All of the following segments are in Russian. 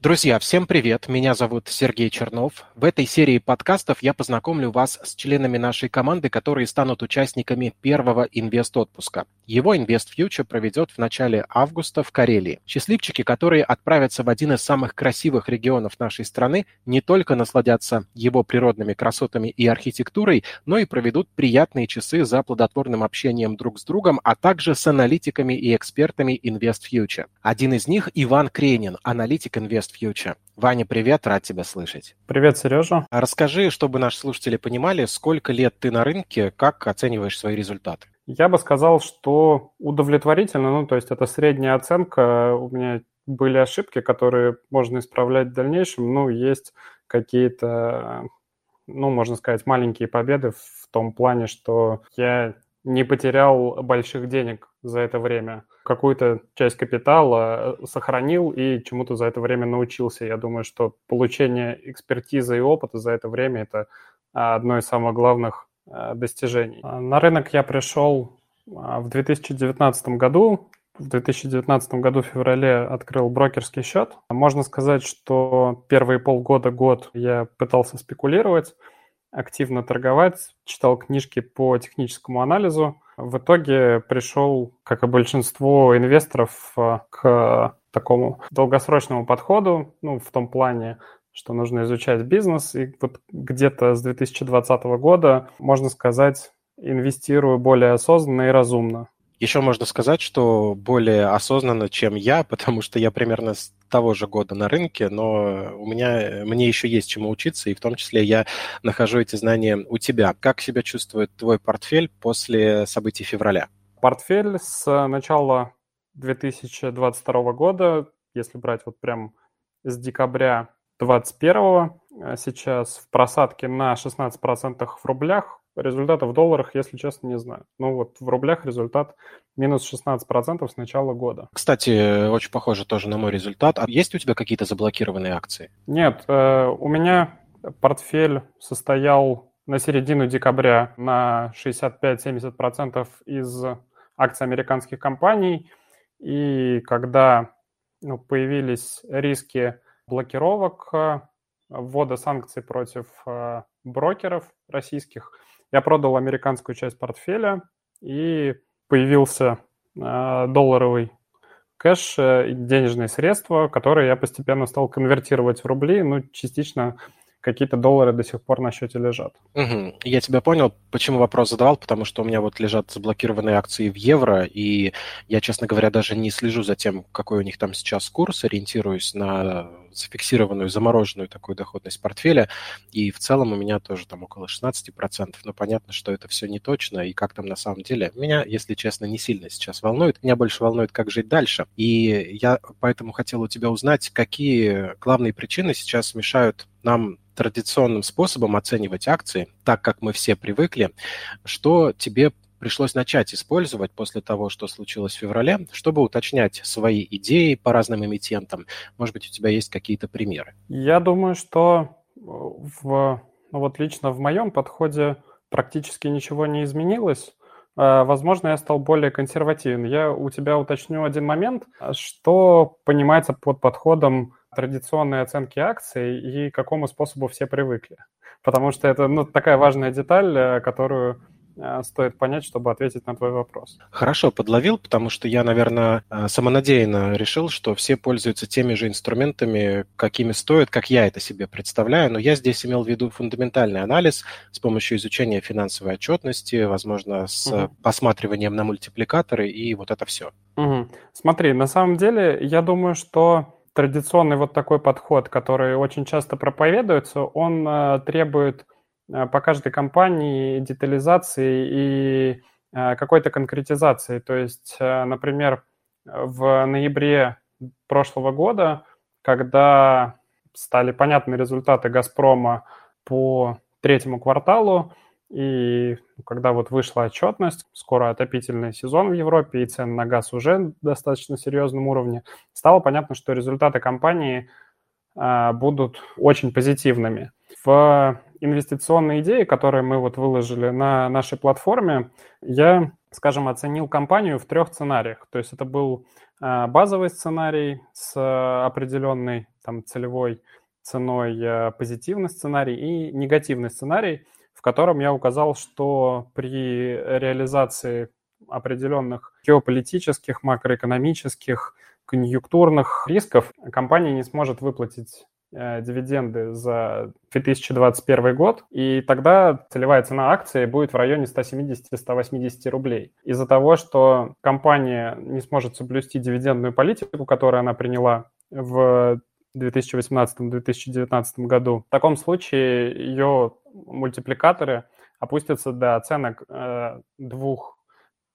Друзья, всем привет! Меня зовут Сергей Чернов. В этой серии подкастов я познакомлю вас с членами нашей команды, которые станут участниками первого инвест-отпуска. Его Invest Future проведет в начале августа в Карелии. Счастливчики, которые отправятся в один из самых красивых регионов нашей страны, не только насладятся его природными красотами и архитектурой, но и проведут приятные часы за плодотворным общением друг с другом, а также с аналитиками и экспертами Invest Future. Один из них Иван Кренин, аналитик Invest Invest Future. Ваня, привет, рад тебя слышать. Привет, Сережа. А расскажи, чтобы наши слушатели понимали, сколько лет ты на рынке, как оцениваешь свои результаты? Я бы сказал, что удовлетворительно, ну, то есть это средняя оценка. У меня были ошибки, которые можно исправлять в дальнейшем, ну, есть какие-то, ну, можно сказать, маленькие победы в том плане, что я не потерял больших денег за это время. Какую-то часть капитала э, сохранил и чему-то за это время научился. Я думаю, что получение экспертизы и опыта за это время – это а, одно из самых главных э, достижений. А, на рынок я пришел а, в 2019 году. В 2019 году в феврале открыл брокерский счет. Можно сказать, что первые полгода, год я пытался спекулировать – активно торговать, читал книжки по техническому анализу. В итоге пришел, как и большинство инвесторов, э, к такому долгосрочному подходу, ну, в том плане, что нужно изучать бизнес. И вот где-то с 2020 года, можно сказать, инвестирую более осознанно и разумно. Еще можно сказать, что более осознанно, чем я, потому что я примерно с того же года на рынке, но у меня, мне еще есть чему учиться, и в том числе я нахожу эти знания у тебя. Как себя чувствует твой портфель после событий февраля? Портфель с начала 2022 года, если брать вот прям с декабря 2021, э, сейчас в просадке на 16% в рублях, Результаты в долларах, если честно, не знаю. Ну вот в рублях результат минус 16% с начала года. Кстати, очень похоже тоже на мой результат. А есть у тебя какие-то заблокированные акции? Нет, э, у меня портфель состоял на середину декабря на 65-70% из акций американских компаний. И когда ну, появились риски блокировок, э, ввода санкций против э, брокеров российских, я продал американскую часть портфеля, и появился э, долларовый кэш, э, денежные средства, которые я постепенно стал конвертировать в рубли, ну, частично какие-то доллары до сих пор на счете лежат. Угу. Я тебя понял, почему вопрос задавал, потому что у меня вот лежат заблокированные акции в евро, и я, честно говоря, даже не слежу за тем, какой у них там сейчас курс, ориентируюсь на зафиксированную, замороженную такую доходность портфеля, и в целом у меня тоже там около 16%, но понятно, что это все не точно, и как там на самом деле. Меня, если честно, не сильно сейчас волнует, меня больше волнует, как жить дальше, и я поэтому хотел у тебя узнать, какие главные причины сейчас мешают нам традиционным способом оценивать акции, так как мы все привыкли, что тебе пришлось начать использовать после того, что случилось в феврале, чтобы уточнять свои идеи по разным эмитентам? Может быть, у тебя есть какие-то примеры? Я думаю, что в, ну вот лично в моем подходе практически ничего не изменилось. А, возможно, я стал более консервативен. Я у тебя уточню один момент. Что понимается под подходом традиционной оценки акций и к какому способу все привыкли. Потому что это ну, такая важная деталь, э, которую э, стоит понять, чтобы ответить на твой вопрос. Хорошо, подловил, потому что я, наверное, э, самонадеянно решил, что все пользуются теми же инструментами, какими стоит, как я это себе представляю, но я здесь имел в виду фундаментальный анализ с помощью изучения финансовой отчетности, возможно, с угу. посматриванием на мультипликаторы и вот это все. Угу. Смотри, на самом деле, я думаю, что традиционный вот такой подход, который очень часто проповедуется, он э, требует э, по каждой компании детализации и э, какой-то конкретизации. То есть, например, в ноябре прошлого года, когда стали понятны результаты «Газпрома» по третьему кварталу, и когда вот вышла отчетность, скоро отопительный сезон в Европе, и цены на газ уже на достаточно серьезном уровне, стало понятно, что результаты компании а, будут очень позитивными. В инвестиционные идеи, которые мы вот выложили на нашей платформе, я, скажем, оценил компанию в трех сценариях. То есть это был а, базовый сценарий с определенной там, целевой ценой, э, позитивный сценарий и негативный сценарий, в котором я указал, что при реализации определенных геополитических, макроэкономических, конъюнктурных рисков компания не сможет выплатить э, дивиденды за 2021 год, и тогда целевая цена акции будет в районе 170-180 рублей. Из-за того, что компания не сможет соблюсти дивидендную политику, которую она приняла в 2018-2019 году, в таком случае ее мультипликаторы опустятся до оценок э, двух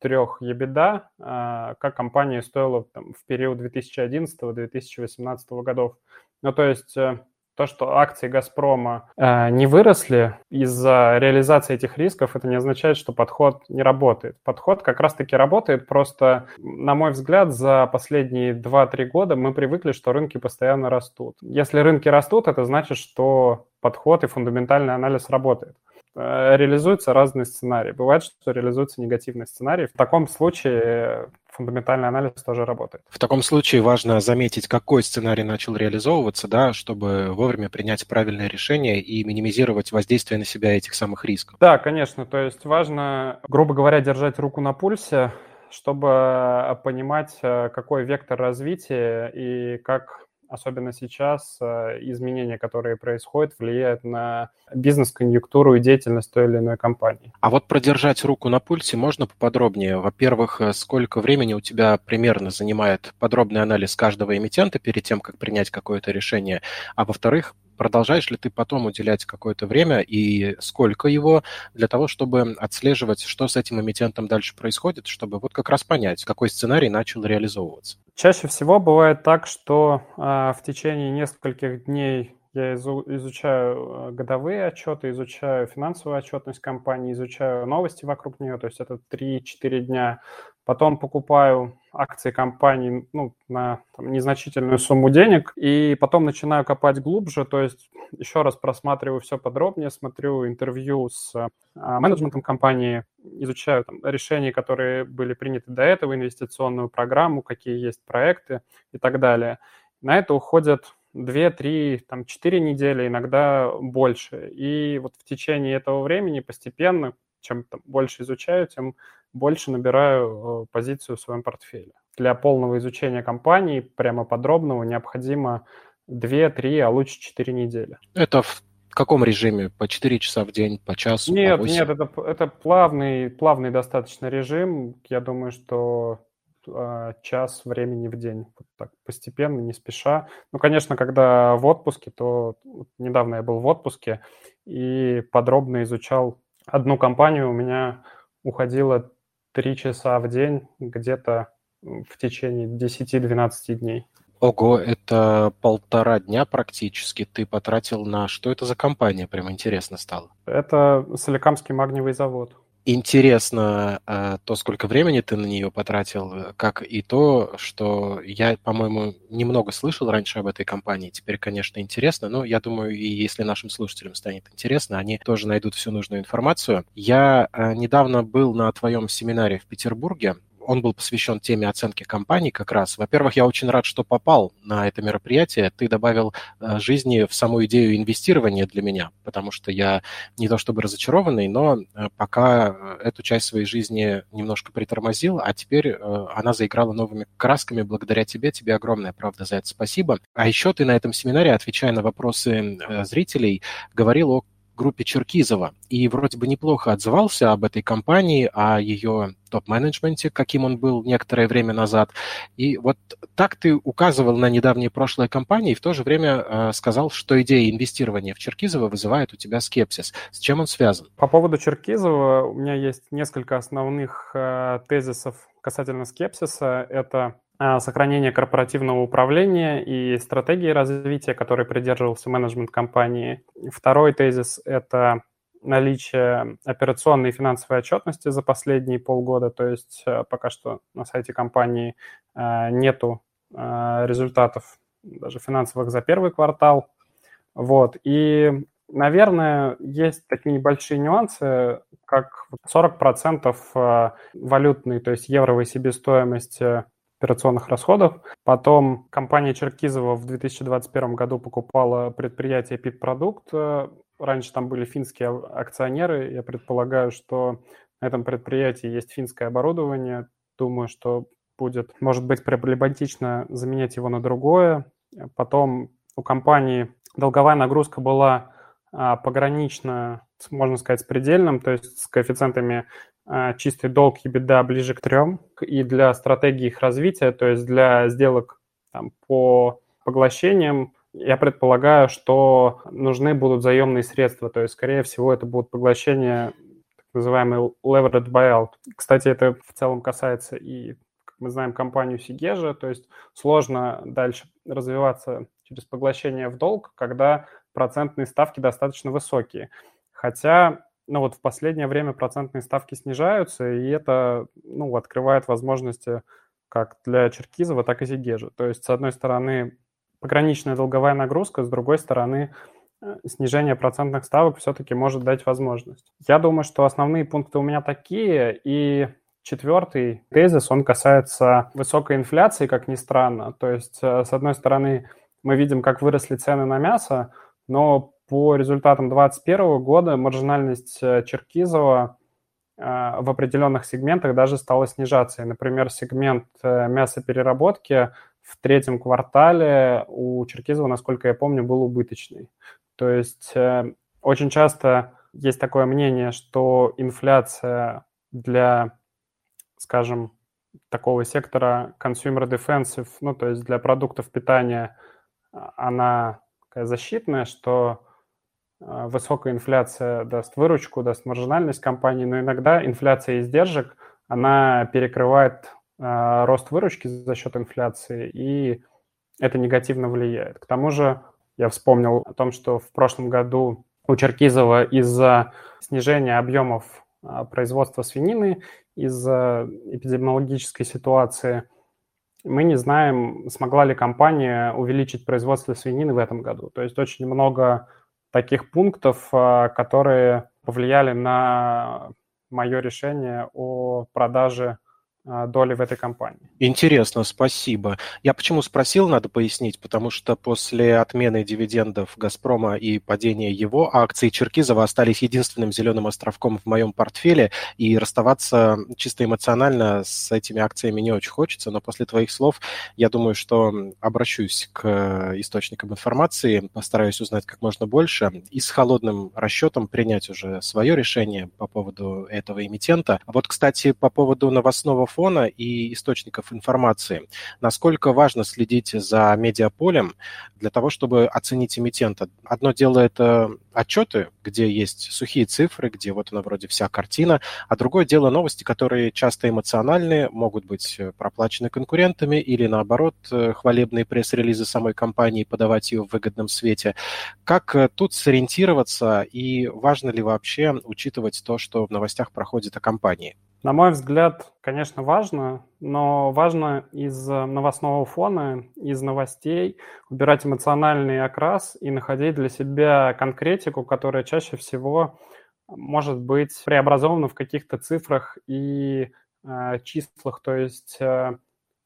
трех EBITDA, а, как компания стоила там, в период 2011-2018 годов. Ну, то есть э, то, что акции «Газпрома» э, не выросли из-за реализации этих рисков, это не означает, что подход не работает. Подход как раз-таки работает, просто, на мой взгляд, за последние 2-3 года мы привыкли, что рынки постоянно растут. Если рынки растут, это значит, что подход и фундаментальный анализ работает. Э, реализуются разные сценарии. Бывает, что реализуется негативный сценарий. В таком случае фундаментальный анализ тоже работает. В таком случае важно заметить, какой сценарий начал реализовываться, да, чтобы вовремя принять правильное решение и минимизировать воздействие на себя этих самых рисков. Да, конечно. То есть важно, грубо говоря, держать руку на пульсе, чтобы понимать, э, какой вектор развития и как особенно сейчас, э, изменения, которые происходят, влияют на бизнес-конъюнктуру и деятельность той или иной компании. А вот продержать руку на пульсе можно поподробнее? Во-первых, э, сколько времени у тебя примерно занимает подробный анализ каждого эмитента перед тем, как принять какое-то решение? А во-вторых, продолжаешь ли ты потом уделять какое-то время и сколько его для того, чтобы отслеживать, что с этим эмитентом дальше происходит, чтобы вот как раз понять, какой сценарий начал реализовываться? Чаще всего бывает так, что э, в течение нескольких дней я изучаю э, годовые отчеты, изучаю финансовую отчетность компании, изучаю новости вокруг нее, то есть это 3-4 дня. Потом покупаю акции компании ну, на там, незначительную сумму денег, и потом начинаю копать глубже, то есть еще раз просматриваю все подробнее, смотрю интервью с а, менеджментом компании, изучаю там, решения, которые были приняты до этого, инвестиционную программу, какие есть проекты и так далее. На это уходят 2, 3, там, 4 недели, иногда больше. И вот в течение этого времени постепенно, чем там, больше изучаю, тем больше набираю э, позицию в своем портфеле. Для полного изучения компании, прямо подробного, необходимо 2, 3, а лучше 4 недели. Это в каком режиме? По 4 часа в день, по часу? Нет, по нет, это, это плавный, плавный достаточно режим. Я думаю, что а, час времени в день, вот так постепенно, не спеша. Ну, конечно, когда в отпуске, то вот недавно я был в отпуске и подробно изучал одну компанию, у меня уходило три часа в день где-то в течение 10-12 дней. Ого, это полтора дня практически ты потратил на... Что это за компания? Прям интересно стало. Это Соликамский магниевый завод интересно э, то, сколько времени ты на нее потратил, э, как и то, что я, по-моему, немного слышал раньше об этой компании. Теперь, конечно, интересно, но я думаю, и если нашим слушателям станет интересно, они тоже найдут всю нужную информацию. Я э, недавно был на твоем семинаре в Петербурге он был посвящен теме оценки компаний как раз. Во-первых, я очень рад, что попал на это мероприятие. Ты добавил э, жизни в саму идею инвестирования для меня, потому что я не то чтобы разочарованный, но э, пока э, эту часть своей жизни немножко притормозил, а теперь она заиграла новыми красками благодаря тебе. Тебе огромное, правда, за это спасибо. А еще ты на этом семинаре, отвечая на вопросы зрителей, говорил о группе Черкизова и вроде бы неплохо отзывался об этой компании, о ее топ-менеджменте, каким он был некоторое время назад. И вот так ты указывал на недавние прошлые компании и в то же время э, сказал, что идея инвестирования в Черкизова вызывает у тебя скепсис. С чем он связан? По поводу Черкизова у меня есть несколько основных э, тезисов касательно скепсиса. Это сохранение корпоративного управления и стратегии развития, которой придерживался менеджмент компании. Второй тезис – это наличие операционной и финансовой отчетности за последние полгода, то есть э, пока что на сайте компании э, нету э, результатов даже финансовых за первый квартал. Вот. И Наверное, есть такие небольшие нюансы, как 40% э, валютной, то есть евровой себестоимости операционных расходов. Потом компания Черкизова в 2021 году покупала предприятие Пик-продукт. Раньше там были финские акционеры. Я предполагаю, что на этом предприятии есть финское оборудование. Думаю, что будет, может быть, проблематично заменять его на другое. Потом у компании долговая нагрузка была а, погранична, можно сказать, с предельным, то есть с коэффициентами чистый долг и беда ближе к трем. И для стратегии их развития, то есть для сделок там, по поглощениям, я предполагаю, что нужны будут заемные средства, то есть, скорее всего, это будут поглощения, так называемый leverage buyout. Кстати, это в целом касается и, как мы знаем, компанию Сигежа, то есть сложно дальше развиваться через поглощение в долг, когда процентные ставки достаточно высокие. Хотя ну вот в последнее время процентные ставки снижаются, и это ну, открывает возможности как для Черкизова, так и Зигежа. То есть, с одной стороны, пограничная долговая нагрузка, с другой стороны, э, снижение процентных ставок все-таки может дать возможность. Я думаю, что основные пункты у меня такие, и четвертый тезис, он касается высокой инфляции, как ни странно. То есть, э, с одной стороны, мы видим, как выросли цены на мясо, но по результатам 2021 года маржинальность э, Черкизова э, в определенных сегментах даже стала снижаться. И, например, сегмент э, мясопереработки в третьем квартале у Черкизова, насколько я помню, был убыточный. То есть очень часто есть такое мнение, что инфляция для, скажем, такого сектора consumer defensive, ну, то есть для продуктов питания, она такая защитная, что а, высокая инфляция даст выручку, даст маржинальность компании, но иногда инфляция издержек, она перекрывает э, рост выручки за счет инфляции, и это негативно влияет. К тому же я вспомнил о том, что в прошлом году у Черкизова из-за снижения объемов э, производства свинины, из-за эпидемиологической ситуации, мы не знаем, смогла ли компания увеличить производство свинины в этом году. То есть очень много таких пунктов, а, которые повлияли на мое решение о продаже доли в этой компании. Интересно, спасибо. Я почему спросил, надо пояснить, потому что после отмены дивидендов «Газпрома» и падения его акции Черкизова остались единственным зеленым островком в моем портфеле, и расставаться чисто эмоционально с этими акциями не очень хочется, но после твоих слов я думаю, что обращусь к источникам информации, постараюсь узнать как можно больше и с холодным расчетом принять уже свое решение по поводу этого эмитента. А вот, кстати, по поводу новостного фона и источников информации. Насколько важно следить за медиаполем для того, чтобы оценить эмитента? Одно дело это отчеты, где есть сухие цифры, где вот она вроде вся картина, а другое дело новости, которые часто эмоциональные, могут быть проплачены конкурентами или наоборот хвалебные пресс-релизы самой компании, подавать ее в выгодном свете. Как тут сориентироваться и важно ли вообще учитывать то, что в новостях проходит о компании? На мой взгляд, конечно, важно, но важно из новостного фона, из новостей убирать эмоциональный окрас и находить для себя конкретику, которая чаще всего может быть преобразована в каких-то цифрах и э, числах, то есть э,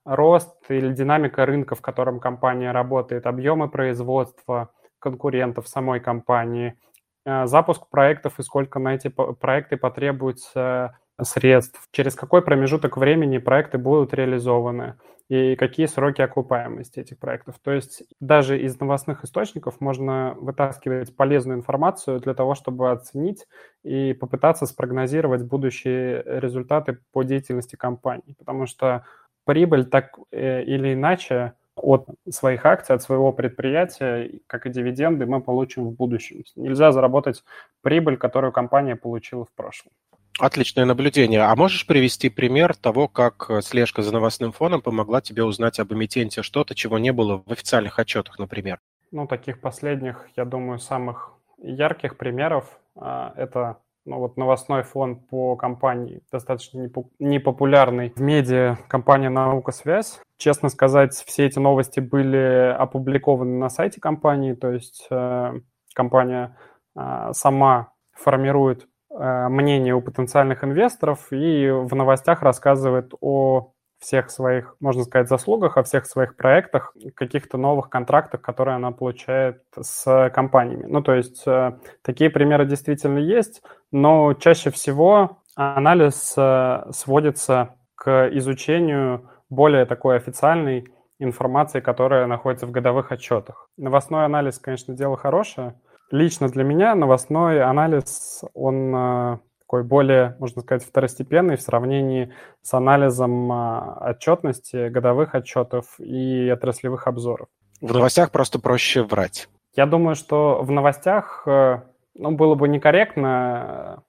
рост или динамика рынка, в котором компания работает, объемы производства конкурентов самой компании, э, запуск проектов и сколько на эти проекты потребуется средств, через какой промежуток времени проекты будут реализованы и какие сроки окупаемости этих проектов. То есть даже из новостных источников можно вытаскивать полезную информацию для того, чтобы оценить и попытаться спрогнозировать будущие результаты по деятельности компании. Потому что прибыль так э, или иначе от своих акций, от своего предприятия, как и дивиденды, мы получим в будущем. Нельзя заработать прибыль, которую компания получила в прошлом. Отличное наблюдение. А можешь привести пример того, как э, слежка за новостным фоном помогла тебе узнать об эмитенте что-то, чего не было в официальных отчетах, например? Ну, таких последних, я думаю, самых ярких примеров а, это ну, вот новостной фон по компании, достаточно непопулярный в медиа компания «Наука Связь». Честно сказать, все эти новости были опубликованы на сайте компании, то есть э, компания а, сама формирует мнение у потенциальных инвесторов и в новостях рассказывает о всех своих, можно сказать, заслугах, о всех своих проектах, каких-то новых контрактах, которые она получает с компаниями. Ну, то есть э, такие примеры действительно есть, но чаще всего анализ э, сводится к изучению более такой официальной информации, которая находится в годовых отчетах. Новостной анализ, конечно, дело хорошее. Лично для меня новостной анализ, он э, такой более, можно сказать, второстепенный в сравнении с анализом а, отчетности, годовых отчетов и отраслевых обзоров. В новостях просто проще врать. Я думаю, что в новостях э, ну, было бы некорректно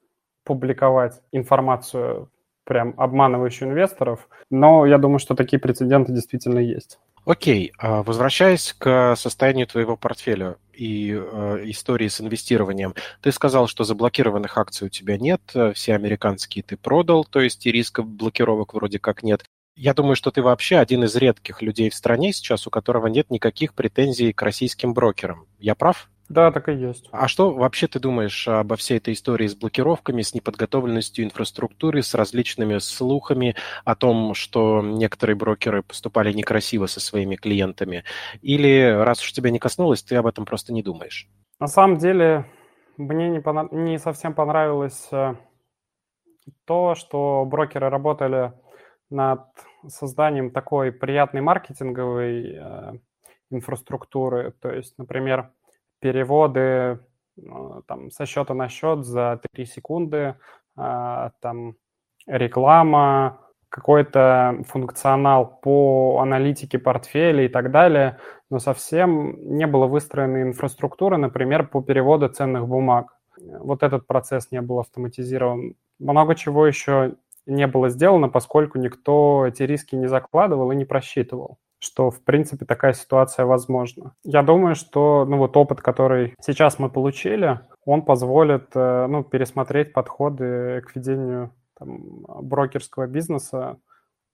публиковать информацию, прям обманывающую инвесторов, но я думаю, что такие прецеденты действительно есть. Окей, а возвращаясь к состоянию твоего портфеля и э, истории с инвестированием, ты сказал, что заблокированных акций у тебя нет, э, все американские ты продал, то есть и риска блокировок вроде как нет. Я думаю, что ты вообще один из редких людей в стране сейчас, у которого нет никаких претензий к российским брокерам. Я прав? Да, так и есть. А что вообще ты думаешь обо всей этой истории с блокировками, с неподготовленностью инфраструктуры, с различными слухами о том, что некоторые брокеры поступали некрасиво со своими клиентами? Или раз уж тебя не коснулось, ты об этом просто не думаешь? На самом деле, мне не, понрав... не совсем понравилось э, то, что брокеры работали над созданием такой приятной маркетинговой э, инфраструктуры. То есть, например, переводы а, там, со счета на счет за 3 секунды, а, там реклама, какой-то функционал по аналитике портфеля и так далее, но совсем не было выстроена инфраструктура, например, по переводу ценных бумаг. Вот этот процесс не был автоматизирован. Много чего еще не было сделано, поскольку никто эти риски не закладывал и не просчитывал что, в принципе, такая ситуация возможна. Я думаю, что ну, вот опыт, который сейчас мы получили, он позволит э, ну, пересмотреть подходы к ведению там, брокерского бизнеса.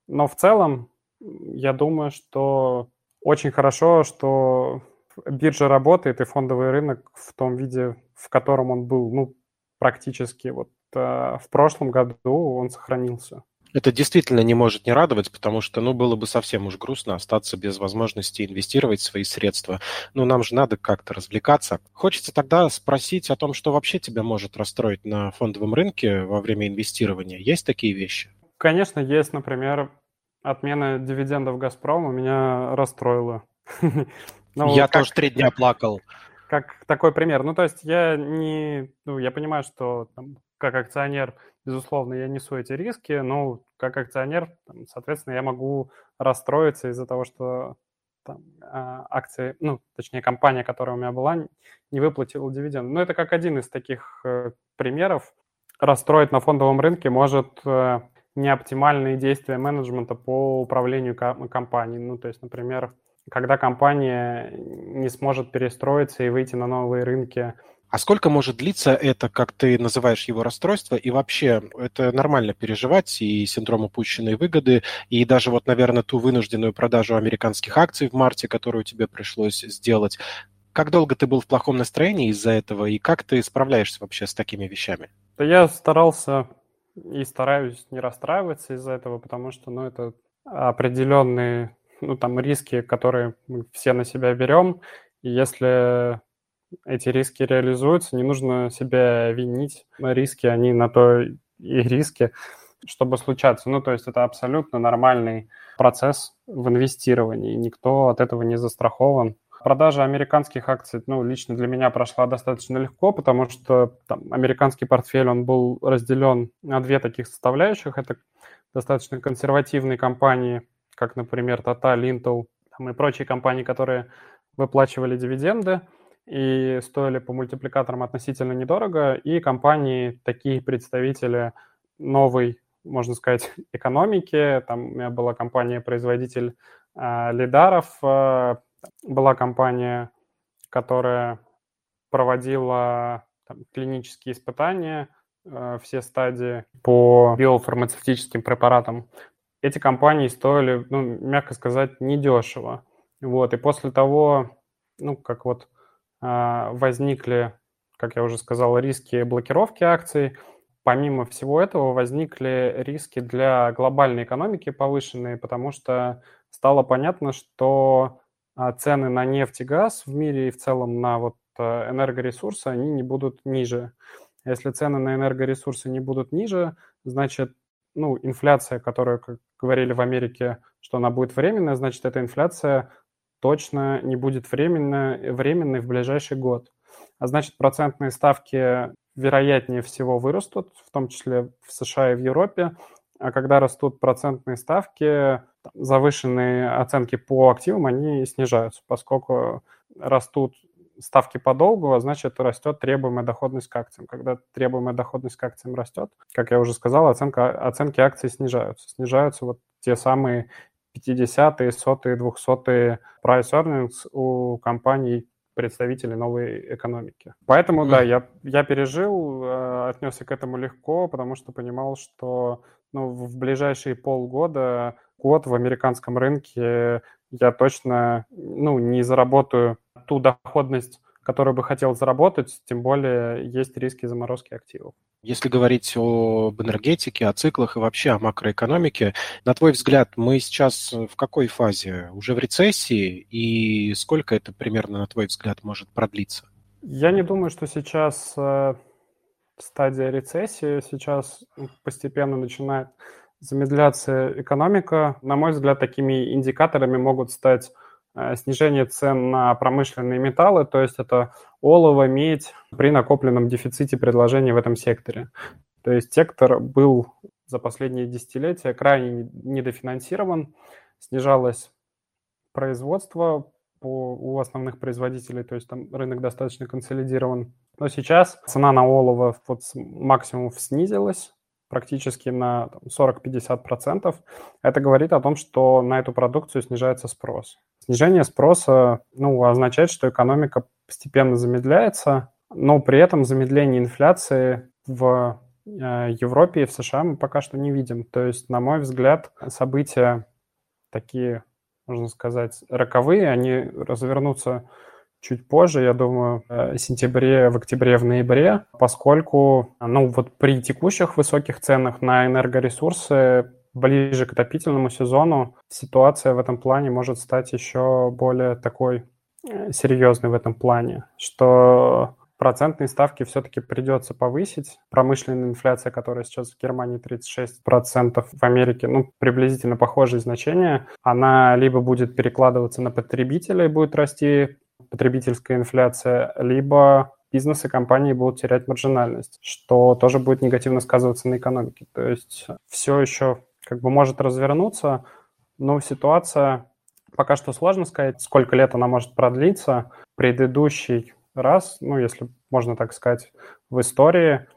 Но в целом, я думаю, что очень хорошо, что биржа работает и фондовый рынок в том виде, в котором он был, ну, практически вот э, в прошлом году он сохранился. Это действительно не может не радовать, потому что, ну, было бы совсем уж грустно остаться без возможности инвестировать свои средства. Ну, нам же надо как-то развлекаться. Хочется тогда спросить о том, что вообще тебя может расстроить на фондовом рынке во время инвестирования. Есть такие вещи? Конечно, есть, например, отмена дивидендов «Газпрома» меня расстроила. Ну, я тоже три дня плакал. Как такой пример. Ну, то есть я не... Ну, я понимаю, что там, как акционер безусловно, я несу эти риски, но как акционер, там, соответственно, я могу расстроиться из-за того, что там, а, акции, ну, точнее, компания, которая у меня была, не выплатила дивиденд. Но это как один из таких э, примеров. Расстроить на фондовом рынке может э, неоптимальные действия менеджмента по управлению компанией. Ну, то есть, например, когда компания не сможет перестроиться и выйти на новые рынки а сколько может длиться это, как ты называешь его расстройство, и вообще это нормально переживать, и синдром упущенной выгоды, и даже вот, наверное, ту вынужденную продажу американских акций в марте, которую тебе пришлось сделать. Как долго ты был в плохом настроении из-за этого, и как ты справляешься вообще с такими вещами? Я старался и стараюсь не расстраиваться из-за этого, потому что, ну, это определенные, ну, там, риски, которые мы все на себя берем, и если эти риски реализуются, не нужно себя винить. Риски, они на то и риски, чтобы случаться. Ну, то есть это абсолютно нормальный процесс в инвестировании. Никто от этого не застрахован. Продажа американских акций, ну, лично для меня прошла достаточно легко, потому что там, американский портфель, он был разделен на две таких составляющих. Это достаточно консервативные компании, как, например, Total, Intel там, и прочие компании, которые выплачивали дивиденды – и стоили по мультипликаторам относительно недорого, и компании, такие представители новой, можно сказать, экономики, там у меня была компания-производитель э, лидаров, э, была компания, которая проводила там, клинические испытания, э, все стадии по биофармацевтическим препаратам. Эти компании стоили, ну, мягко сказать, недешево. Вот, и после того, ну, как вот возникли как я уже сказал, риски блокировки акций. Помимо всего этого возникли риски для глобальной экономики повышенные, потому что стало понятно, что а, цены на нефть и газ в мире и в целом на вот э, энергоресурсы, они не будут ниже. Если цены на энергоресурсы не будут ниже, значит, ну, инфляция, которую, как говорили в Америке, что она будет временная, значит, эта инфляция точно не будет временной, временной в ближайший год. А значит, процентные ставки вероятнее всего вырастут, в том числе в США и в Европе. А когда растут процентные ставки, завышенные оценки по активам, они снижаются, поскольку растут ставки по долгу, а значит, растет требуемая доходность к акциям. Когда требуемая доходность к акциям растет, как я уже сказал, оценка, оценки акций снижаются. Снижаются вот те самые 50-е, 100-е, 200-е price earnings у компаний представителей новой экономики. Поэтому, да, я, я пережил, э, отнесся к этому легко, потому что понимал, что ну, в ближайшие полгода, год в американском рынке я точно ну, не заработаю ту доходность, которую бы хотел заработать, тем более есть риски заморозки активов. Если говорить об энергетике, о циклах и вообще о макроэкономике, на твой взгляд, мы сейчас в какой фазе? Уже в рецессии? И сколько это примерно, на твой взгляд, может продлиться? Я не думаю, что сейчас э, стадия рецессии. Сейчас постепенно начинает замедляться экономика. На мой взгляд, такими индикаторами могут стать снижение цен на промышленные металлы, то есть это олово, медь при накопленном дефиците предложений в этом секторе. То есть сектор был за последние десятилетия крайне недофинансирован, снижалось производство по, у основных производителей, то есть там рынок достаточно консолидирован. Но сейчас цена на олово вот максимум снизилась, практически на 40-50%. Это говорит о том, что на эту продукцию снижается спрос. Снижение спроса ну, означает, что экономика постепенно замедляется, но при этом замедление инфляции в э, Европе и в США мы пока что не видим. То есть, на мой взгляд, события такие, можно сказать, роковые, они развернутся чуть позже, я думаю, э, в сентябре, в октябре, в ноябре, поскольку, ну, вот при текущих высоких ценах на энергоресурсы ближе к отопительному сезону ситуация в этом плане может стать еще более такой э, серьезной в этом плане, что процентные ставки все-таки придется повысить. Промышленная инфляция, которая сейчас в Германии 36%, в Америке, ну, приблизительно похожие значения, она либо будет перекладываться на потребителя и будет расти потребительская инфляция, либо бизнес и компании будут терять маржинальность, что тоже будет негативно сказываться на экономике. То есть все еще как бы может развернуться, но ситуация пока что сложно сказать, сколько лет она может продлиться. Предыдущий раз, ну, если можно так сказать, в истории,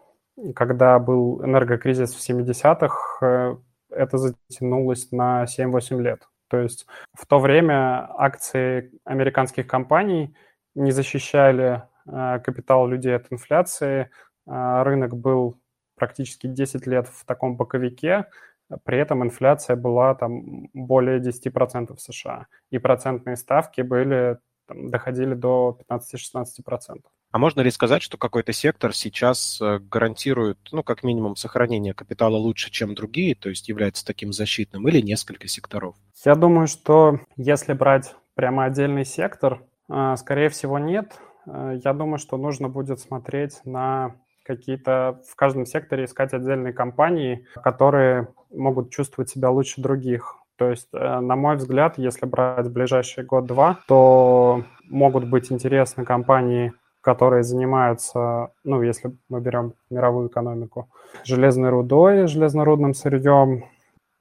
когда был энергокризис в 70-х, э, это затянулось на 7-8 лет. То есть в то время акции американских компаний не защищали э, капитал людей от инфляции, э, рынок был практически 10 лет в таком боковике, при этом инфляция была там более 10% в США, и процентные ставки были, там, доходили до 15-16%. А можно ли сказать, что какой-то сектор сейчас э, гарантирует, ну, как минимум, сохранение капитала лучше, чем другие, то есть является таким защитным, или несколько секторов? Я думаю, что если брать прямо отдельный сектор, э, скорее всего, нет. Э, я думаю, что нужно будет смотреть на какие-то в каждом секторе искать отдельные компании, которые могут чувствовать себя лучше других. То есть, на мой взгляд, если брать ближайший год-два, то могут быть интересны компании, которые занимаются, ну, если мы берем мировую экономику, железной рудой, железнорудным сырьем,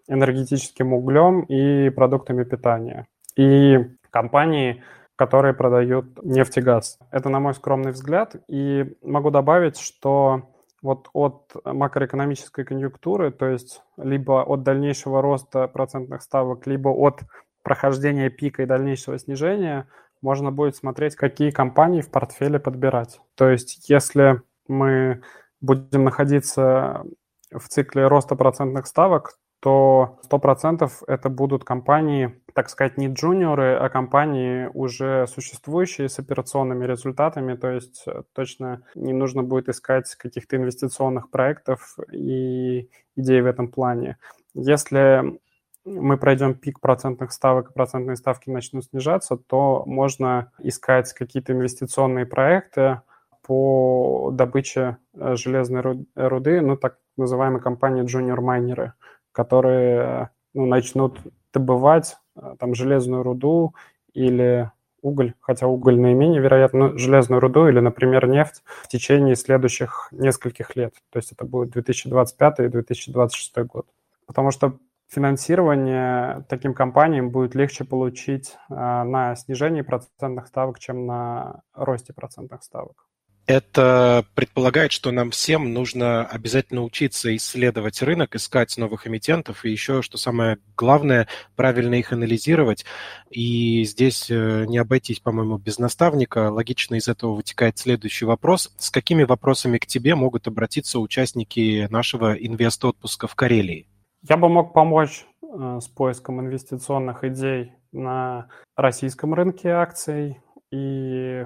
энергетическим углем и продуктами питания. И компании, которые продают нефть и газ. Это, на мой скромный взгляд. И могу добавить, что вот от макроэкономической конъюнктуры, то есть либо от дальнейшего роста процентных ставок, либо от прохождения пика и дальнейшего снижения, можно будет смотреть, какие компании в портфеле подбирать. То есть если мы будем находиться в цикле роста процентных ставок, что 100% это будут компании, так сказать, не джуниоры, а компании уже существующие с операционными результатами, то есть э, точно не нужно будет искать каких-то инвестиционных проектов и идей в этом плане. Если мы пройдем пик процентных ставок, и процентные ставки начнут снижаться, то можно искать какие-то инвестиционные проекты по добыче э, железной руды, ну, так называемые компании junior-майнеры, которые ну, начнут добывать э, там железную руду или уголь, хотя уголь наименее вероятно, но железную руду или, например, нефть в течение следующих нескольких лет. То есть это будет 2025 и 2026 год. Потому что финансирование таким компаниям будет легче получить э, на снижении процентных ставок, чем на росте процентных ставок. Это предполагает, что нам всем нужно обязательно учиться исследовать рынок, искать новых эмитентов и еще, что самое главное, правильно их анализировать. И здесь э, не обойтись, по-моему, без наставника. Логично из этого вытекает следующий вопрос. С какими вопросами к тебе могут обратиться участники нашего инвест-отпуска в Карелии? Я бы мог помочь э, с поиском инвестиционных идей на российском рынке акций. И,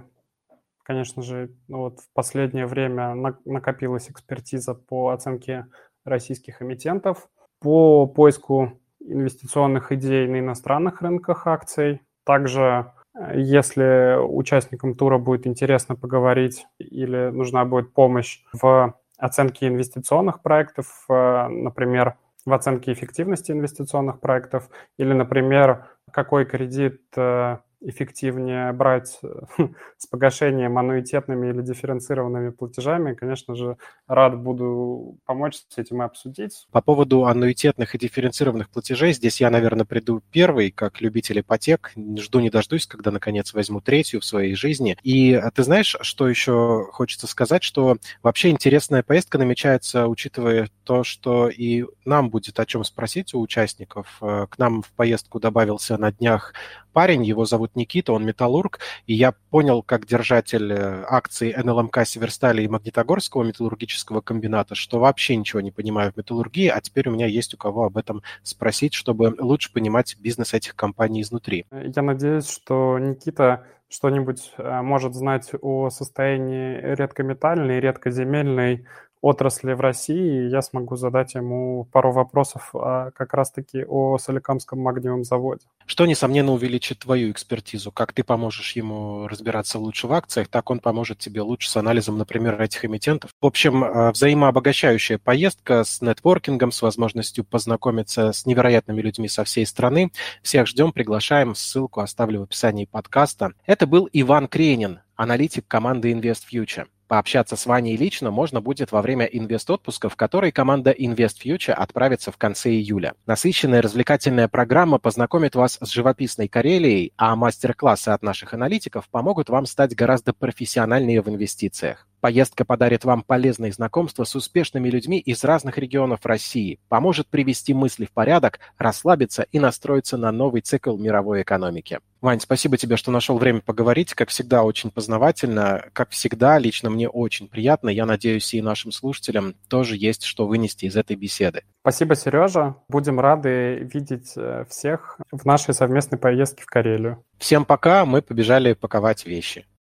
конечно же, ну вот в последнее время накопилась экспертиза по оценке российских эмитентов, по поиску инвестиционных идей на иностранных рынках акций. Также, э, если участникам тура будет интересно поговорить или нужна будет помощь в оценке инвестиционных проектов, э, например, в оценке эффективности инвестиционных проектов или, например, какой кредит э, эффективнее брать э, с погашением аннуитетными или дифференцированными платежами, конечно же, рад буду помочь с этим и обсудить. По поводу аннуитетных и дифференцированных платежей, здесь я, наверное, приду первый, как любитель ипотек. Жду не дождусь, когда, наконец, возьму третью в своей жизни. И а ты знаешь, что еще хочется сказать, что вообще интересная поездка намечается, учитывая то, что и нам будет о чем спросить у участников. Э, к нам в поездку добавился на днях парень, его зовут Никита, он металлург, и я понял, как держатель э, акций НЛМК Северстали и Магнитогорского металлургического комбината, что вообще ничего не понимаю в металлургии, а теперь у меня есть у кого об этом спросить, чтобы лучше понимать бизнес этих компаний изнутри. Я надеюсь, что Никита что-нибудь э, может знать о состоянии редкометальной редкоземельной отрасли в России, я смогу задать ему пару вопросов а, как раз-таки о Соликамском магниевом заводе. Что, несомненно, увеличит твою экспертизу. Как ты поможешь ему разбираться лучше в акциях, так он поможет тебе лучше с анализом, например, этих эмитентов. В общем, а, взаимообогащающая поездка с нетворкингом, с возможностью познакомиться с невероятными людьми со всей страны. Всех ждем, приглашаем. Ссылку оставлю в описании подкаста. Это был Иван Кренин, аналитик команды Invest Future. Пообщаться с Ваней лично можно будет во время инвест-отпуска, в который команда Invest Future отправится в конце июля. Насыщенная развлекательная программа познакомит вас с живописной Карелией, а мастер-классы от наших аналитиков помогут вам стать гораздо профессиональнее в инвестициях. Поездка подарит вам полезные знакомства с успешными людьми из разных регионов России, поможет привести мысли в порядок, расслабиться и настроиться на новый цикл мировой экономики. Вань, спасибо тебе, что нашел время поговорить. Как всегда, очень познавательно. Как всегда, лично мне очень приятно. Я надеюсь, и нашим слушателям тоже есть что вынести из этой беседы. Спасибо, Сережа. Будем рады видеть э, всех в нашей совместной поездке в Карелию. Всем пока. Мы побежали паковать вещи.